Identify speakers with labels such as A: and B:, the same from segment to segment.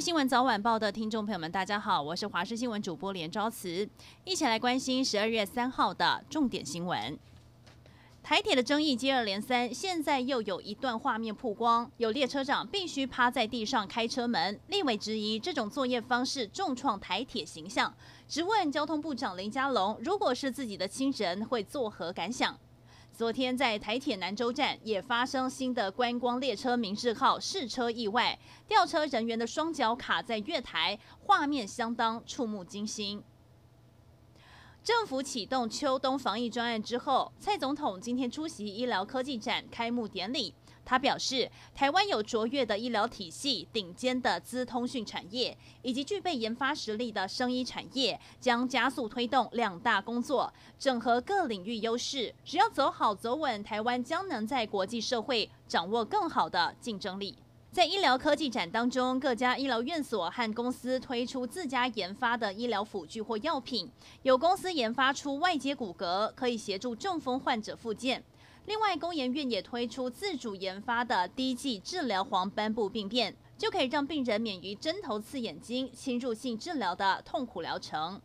A: 新闻早晚报的听众朋友们，大家好，我是华视新闻主播连昭慈，一起来关心十二月三号的重点新闻。台铁的争议接二连三，现在又有一段画面曝光，有列车长必须趴在地上开车门，立委质疑这种作业方式重创台铁形象，直问交通部长林佳龙，如果是自己的亲人，会作何感想？昨天在台铁南州站也发生新的观光列车明治号试车意外，吊车人员的双脚卡在月台，画面相当触目惊心。政府启动秋冬防疫专案之后，蔡总统今天出席医疗科技展开幕典礼。他表示，台湾有卓越的医疗体系、顶尖的资通讯产业以及具备研发实力的生医产业，将加速推动两大工作，整合各领域优势。只要走好走稳，台湾将能在国际社会掌握更好的竞争力。在医疗科技展当中，各家医疗院所和公司推出自家研发的医疗辅具或药品。有公司研发出外接骨骼，可以协助中风患者复健。另外，工研院也推出自主研发的滴剂治疗黄斑部病变，就可以让病人免于针头刺眼睛、侵入性治疗的痛苦疗程。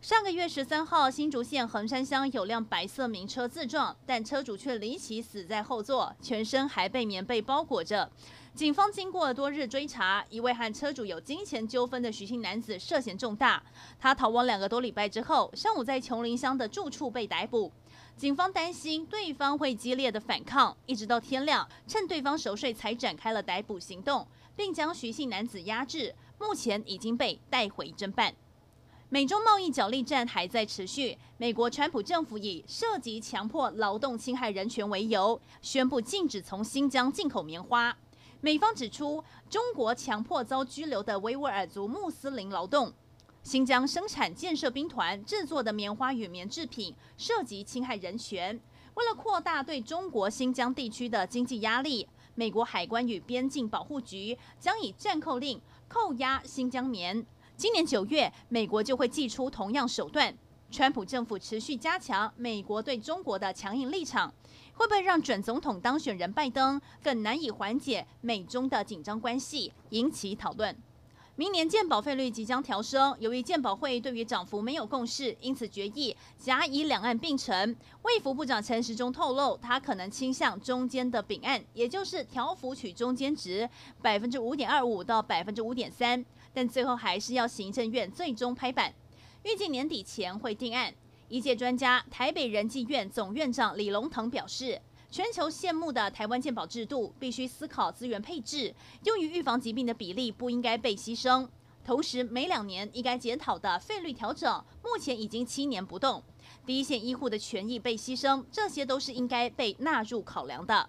A: 上个月十三号，新竹县横山乡有辆白色名车自撞，但车主却离奇死在后座，全身还被棉被包裹着。警方经过多日追查，一位和车主有金钱纠纷的徐姓男子涉嫌重大。他逃亡两个多礼拜之后，上午在琼林乡的住处被逮捕。警方担心对方会激烈的反抗，一直到天亮，趁对方熟睡才展开了逮捕行动，并将徐姓男子压制，目前已经被带回侦办。美中贸易角力战还在持续。美国川普政府以涉及强迫劳动、侵害人权为由，宣布禁止从新疆进口棉花。美方指出，中国强迫遭拘留的维吾尔族穆斯林劳动。新疆生产建设兵团制作的棉花与棉制品涉及侵害人权。为了扩大对中国新疆地区的经济压力，美国海关与边境保护局将以战扣令扣押新疆棉。今年九月，美国就会祭出同样手段。川普政府持续加强美国对中国的强硬立场，会不会让准总统当选人拜登更难以缓解美中的紧张关系，引起讨论。明年健保费率即将调升，由于健保会对于涨幅没有共识，因此决议甲乙两岸并存。卫福部长陈时中透露，他可能倾向中间的丙案，也就是调幅取中间值百分之五点二五到百分之五点三。但最后还是要行政院最终拍板，预计年底前会定案。医界专家台北仁济院总院长李龙腾表示，全球羡慕的台湾健保制度必须思考资源配置，用于预防疾病的比例不应该被牺牲。同时，每两年应该检讨的费率调整，目前已经七年不动。第一线医护的权益被牺牲，这些都是应该被纳入考量的。